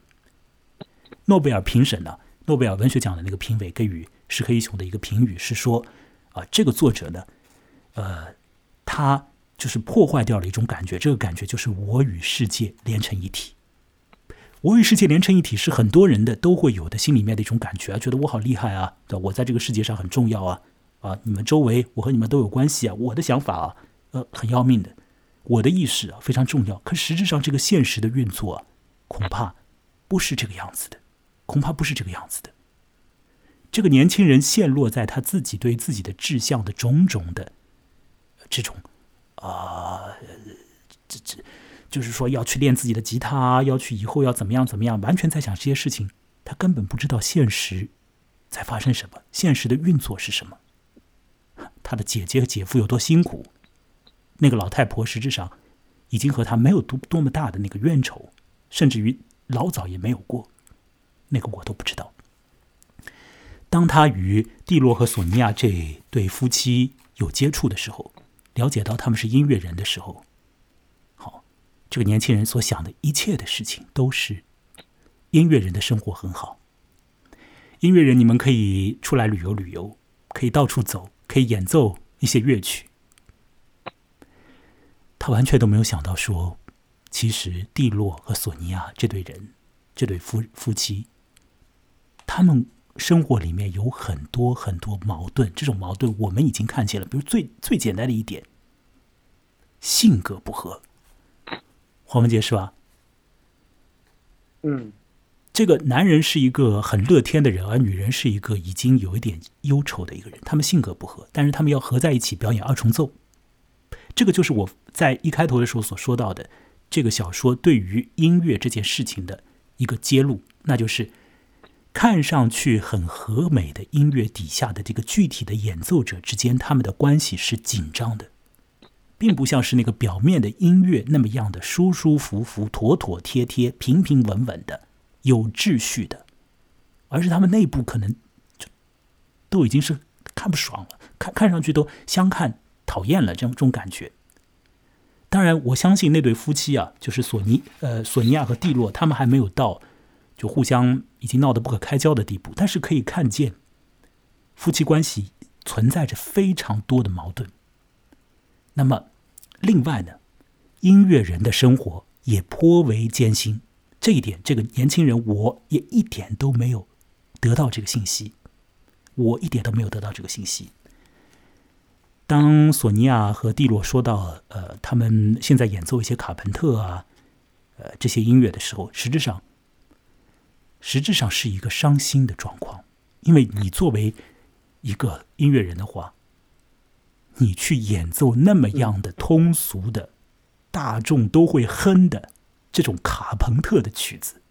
诺贝尔评审呢，诺贝尔文学奖的那个评委给予石黑一雄的一个评语是说。啊，这个作者呢，呃，他就是破坏掉了一种感觉，这个感觉就是我与世界连成一体。我与世界连成一体是很多人的都会有的心里面的一种感觉啊，觉得我好厉害啊，对我在这个世界上很重要啊，啊，你们周围我和你们都有关系啊，我的想法啊，呃，很要命的，我的意识啊非常重要。可实质上这个现实的运作，恐怕不是这个样子的，恐怕不是这个样子的。这个年轻人陷落在他自己对自己的志向的种种的这种啊，这这就是说要去练自己的吉他，要去以后要怎么样怎么样，完全在想这些事情。他根本不知道现实在发生什么，现实的运作是什么。他的姐姐和姐夫有多辛苦，那个老太婆实质上已经和他没有多多么大的那个怨仇，甚至于老早也没有过，那个我都不知道。当他与蒂洛和索尼娅这对夫妻有接触的时候，了解到他们是音乐人的时候，这个年轻人所想的一切的事情都是音乐人的生活很好。音乐人，你们可以出来旅游旅游，可以到处走，可以演奏一些乐曲。他完全都没有想到说，其实蒂洛和索尼娅这对人，这对夫夫妻，他们。生活里面有很多很多矛盾，这种矛盾我们已经看见了。比如最最简单的一点，性格不合。黄文杰是吧？嗯，这个男人是一个很乐天的人，而女人是一个已经有一点忧愁的一个人。他们性格不合，但是他们要合在一起表演二重奏。这个就是我在一开头的时候所说到的，这个小说对于音乐这件事情的一个揭露，那就是。看上去很和美的音乐底下的这个具体的演奏者之间，他们的关系是紧张的，并不像是那个表面的音乐那么样的舒舒服服、妥妥帖帖、平平稳稳的、有秩序的，而是他们内部可能就都已经是看不爽了，看看上去都相看讨厌了这样这种感觉。当然，我相信那对夫妻啊，就是索尼呃索尼娅和蒂洛，他们还没有到。就互相已经闹得不可开交的地步，但是可以看见夫妻关系存在着非常多的矛盾。那么，另外呢，音乐人的生活也颇为艰辛。这一点，这个年轻人我也一点都没有得到这个信息，我一点都没有得到这个信息。当索尼娅和蒂洛说到呃，他们现在演奏一些卡朋特啊，呃这些音乐的时候，实质上，实质上是一个伤心的状况，因为你作为一个音乐人的话，你去演奏那么样的通俗的、大众都会哼的。这种卡朋特的曲子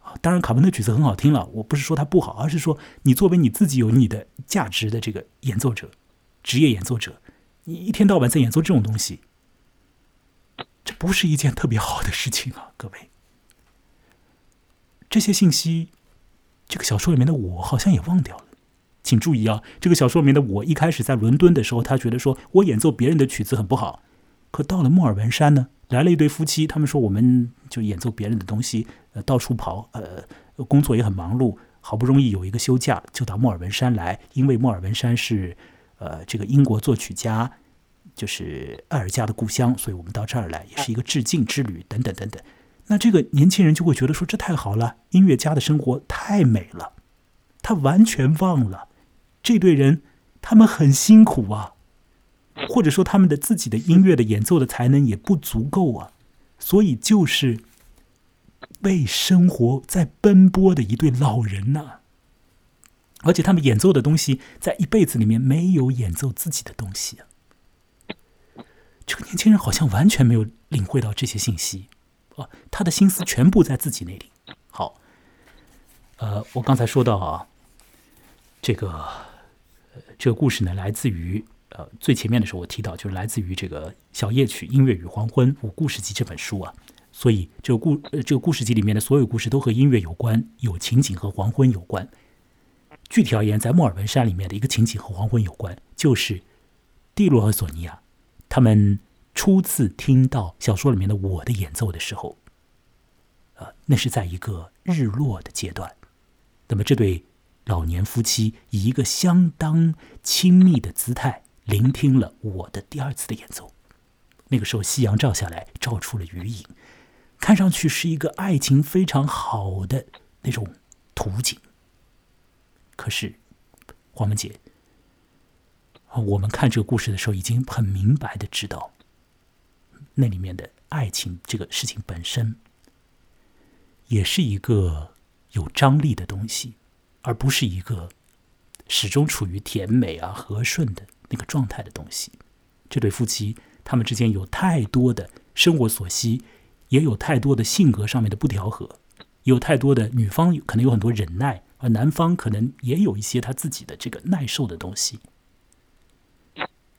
啊，当然卡朋特曲子很好听了，我不是说它不好，而是说你作为你自己有你的价值的这个演奏者，职业演奏者，你一天到晚在演奏这种东西，这不是一件特别好的事情啊，各位。这些信息，这个小说里面的我好像也忘掉了，请注意啊，这个小说里的我一开始在伦敦的时候，他觉得说我演奏别人的曲子很不好，可到了莫尔文山呢？来了一对夫妻，他们说我们就演奏别人的东西，呃，到处跑，呃，工作也很忙碌，好不容易有一个休假，就到莫尔文山来，因为莫尔文山是，呃，这个英国作曲家，就是艾尔加的故乡，所以我们到这儿来也是一个致敬之旅，等等等等。那这个年轻人就会觉得说这太好了，音乐家的生活太美了，他完全忘了这对人他们很辛苦啊。或者说他们的自己的音乐的演奏的才能也不足够啊，所以就是为生活在奔波的一对老人呐。而且他们演奏的东西，在一辈子里面没有演奏自己的东西啊。这个年轻人好像完全没有领会到这些信息啊，他的心思全部在自己那里。好，呃，我刚才说到啊，这个这个故事呢，来自于。呃，最前面的时候我提到，就是来自于这个《小夜曲：音乐与黄昏》五故事集这本书啊。所以这个故呃这个故事集里面的所有故事都和音乐有关，有情景和黄昏有关。具体而言，在莫尔文山里面的一个情景和黄昏有关，就是蒂洛和索尼娅他们初次听到小说里面的我的演奏的时候，呃，那是在一个日落的阶段。那么这对老年夫妻以一个相当亲密的姿态。聆听了我的第二次的演奏，那个时候夕阳照下来，照出了余影，看上去是一个爱情非常好的那种图景。可是，黄文杰，我们看这个故事的时候，已经很明白的知道，那里面的爱情这个事情本身，也是一个有张力的东西，而不是一个始终处于甜美啊和顺的。那个状态的东西，这对夫妻他们之间有太多的生活所需，也有太多的性格上面的不调和，有太多的女方可能有很多忍耐，而男方可能也有一些他自己的这个耐受的东西。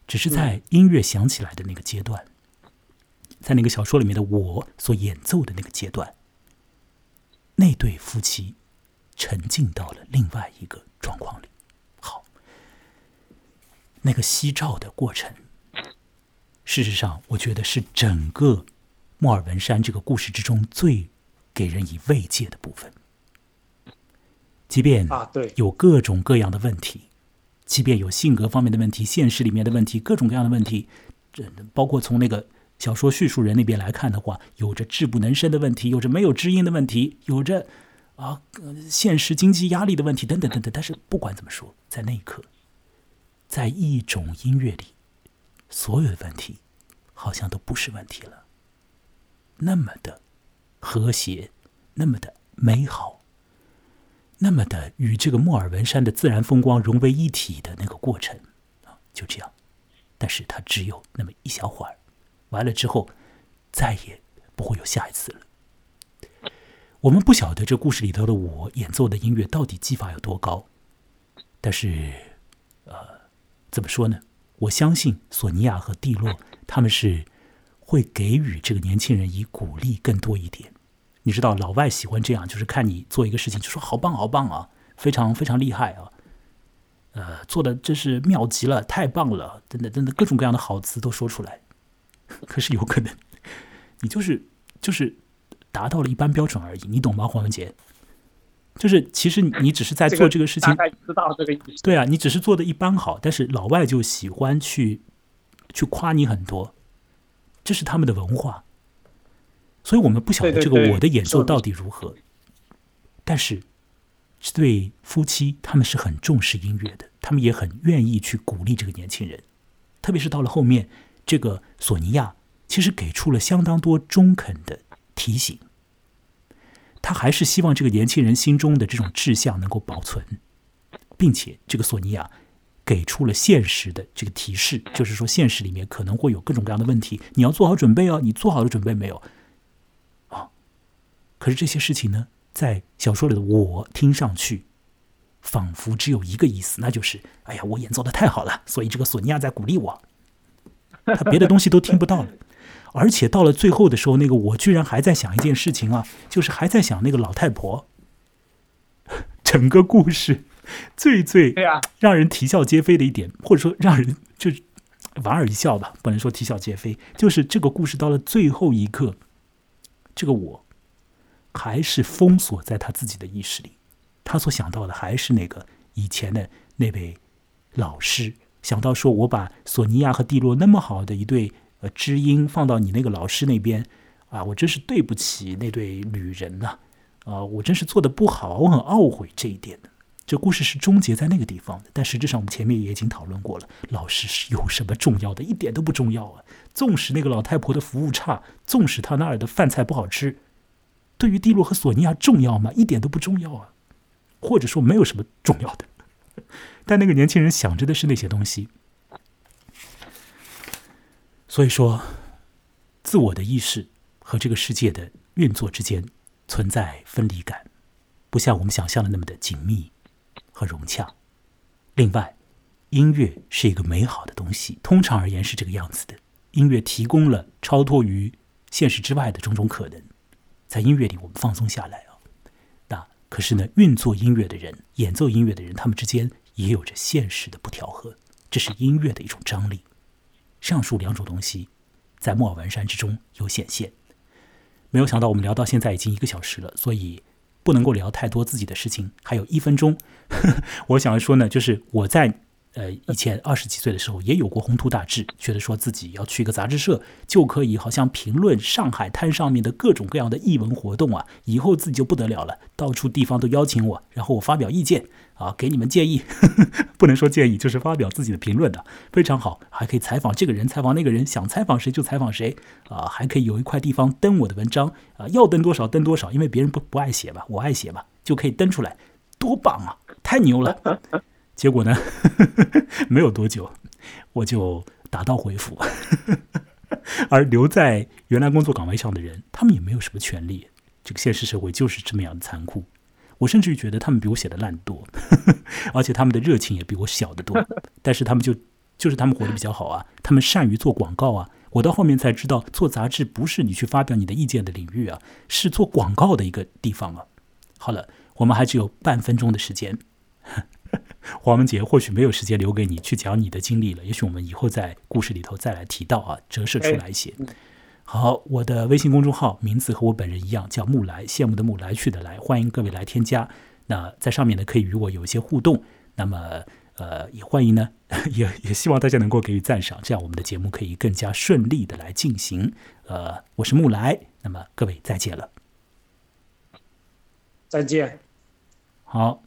只是在音乐响起来的那个阶段，在那个小说里面的我所演奏的那个阶段，那对夫妻沉浸到了另外一个状况里。好那个夕照的过程，事实上，我觉得是整个莫尔文山这个故事之中最给人以慰藉的部分。即便啊，对，有各种各样的问题，即便有性格方面的问题、现实里面的问题、各种各样的问题，这包括从那个小说叙述人那边来看的话，有着志不能伸的问题，有着没有知音的问题，有着啊现实经济压力的问题，等等等等。但是不管怎么说，在那一刻。在一种音乐里，所有的问题好像都不是问题了。那么的和谐，那么的美好，那么的与这个莫尔文山的自然风光融为一体的那个过程啊，就这样。但是它只有那么一小会儿，完了之后再也不会有下一次了。我们不晓得这故事里头的我演奏的音乐到底技法有多高，但是，呃。怎么说呢？我相信索尼娅和蒂洛他们是会给予这个年轻人以鼓励更多一点。你知道，老外喜欢这样，就是看你做一个事情，就说好棒好棒啊，非常非常厉害啊，呃，做的真是妙极了，太棒了，等等等等，各种各样的好词都说出来。可是有可能你就是就是达到了一般标准而已，你懂吗，黄文杰？就是其实你只是在做这个事情，大概知道这个意思。对啊，你只是做的一般好，但是老外就喜欢去去夸你很多，这是他们的文化。所以我们不晓得这个我的演奏到底如何，但是对夫妻他们是很重视音乐的，他们也很愿意去鼓励这个年轻人，特别是到了后面，这个索尼娅其实给出了相当多中肯的提醒，他还是希望这个年轻人心中的这种志向能够保存，并且这个索尼娅给出了现实的这个提示，就是说现实里面可能会有各种各样的问题，你要做好准备哦，你做好了准备没有？啊可是这些事情呢，在小说里的我听上去，仿佛只有一个意思，那就是：哎呀，我演奏的太好了，所以这个索尼娅在鼓励我。他别的东西都听不到了，而且到了最后的时候，那个我居然还在想一件事情啊，就是还在想那个老太婆。整个故事最最让人啼笑皆非的一点，或者说让人就是莞尔一笑吧，不能说啼笑皆非，就是这个故事到了最后一刻，这个我。还是封锁在他自己的意识里，他所想到的还是那个以前的那位老师，想到说我把索尼娅和蒂洛那么好的一对呃知音放到你那个老师那边，啊，我真是对不起那对女人呐，啊，我真是做的不好，我很懊悔这一点。这故事是终结在那个地方的，但实质上我们前面也已经讨论过了，老师是有什么重要的？一点都不重要啊！纵使那个老太婆的服务差，纵使他那儿的饭菜不好吃。对于蒂洛和索尼娅重要吗？一点都不重要啊，或者说没有什么重要的。但那个年轻人想着的是那些东西，所以说，自我的意识和这个世界的运作之间存在分离感，不像我们想象的那么的紧密和融洽。另外，音乐是一个美好的东西，通常而言是这个样子的。音乐提供了超脱于现实之外的种种可能。在音乐里，我们放松下来啊。那可是呢，运作音乐的人、演奏音乐的人，他们之间也有着现实的不调和，这是音乐的一种张力。上述两种东西在莫尔文山之中有显现。没有想到，我们聊到现在已经一个小时了，所以不能够聊太多自己的事情。还有一分钟，我想要说呢，就是我在。呃，以前二十几岁的时候也有过宏图大志，觉得说自己要去一个杂志社，就可以好像评论上海滩上面的各种各样的艺文活动啊，以后自己就不得了了，到处地方都邀请我，然后我发表意见啊，给你们建议，不能说建议，就是发表自己的评论的，非常好，还可以采访这个人，采访那个人，想采访谁就采访谁啊，还可以有一块地方登我的文章啊，要登多少登多少，因为别人不不爱写吧，我爱写吧，就可以登出来，多棒啊，太牛了。结果呢，没有多久，我就打道回府，而留在原来工作岗位上的人，他们也没有什么权利。这个现实社会就是这么样的残酷。我甚至于觉得他们比我写的烂多，而且他们的热情也比我小得多。但是他们就就是他们活得比较好啊，他们善于做广告啊。我到后面才知道，做杂志不是你去发表你的意见的领域啊，是做广告的一个地方啊。好了，我们还只有半分钟的时间。黄文杰或许没有时间留给你去讲你的经历了，也许我们以后在故事里头再来提到啊，折射出来一些。好，我的微信公众号名字和我本人一样，叫木来，羡慕的木来去的来，欢迎各位来添加。那在上面呢，可以与我有一些互动。那么，呃，也欢迎呢，也 也希望大家能够给予赞赏，这样我们的节目可以更加顺利的来进行。呃，我是木来，那么各位再见了，再见，好。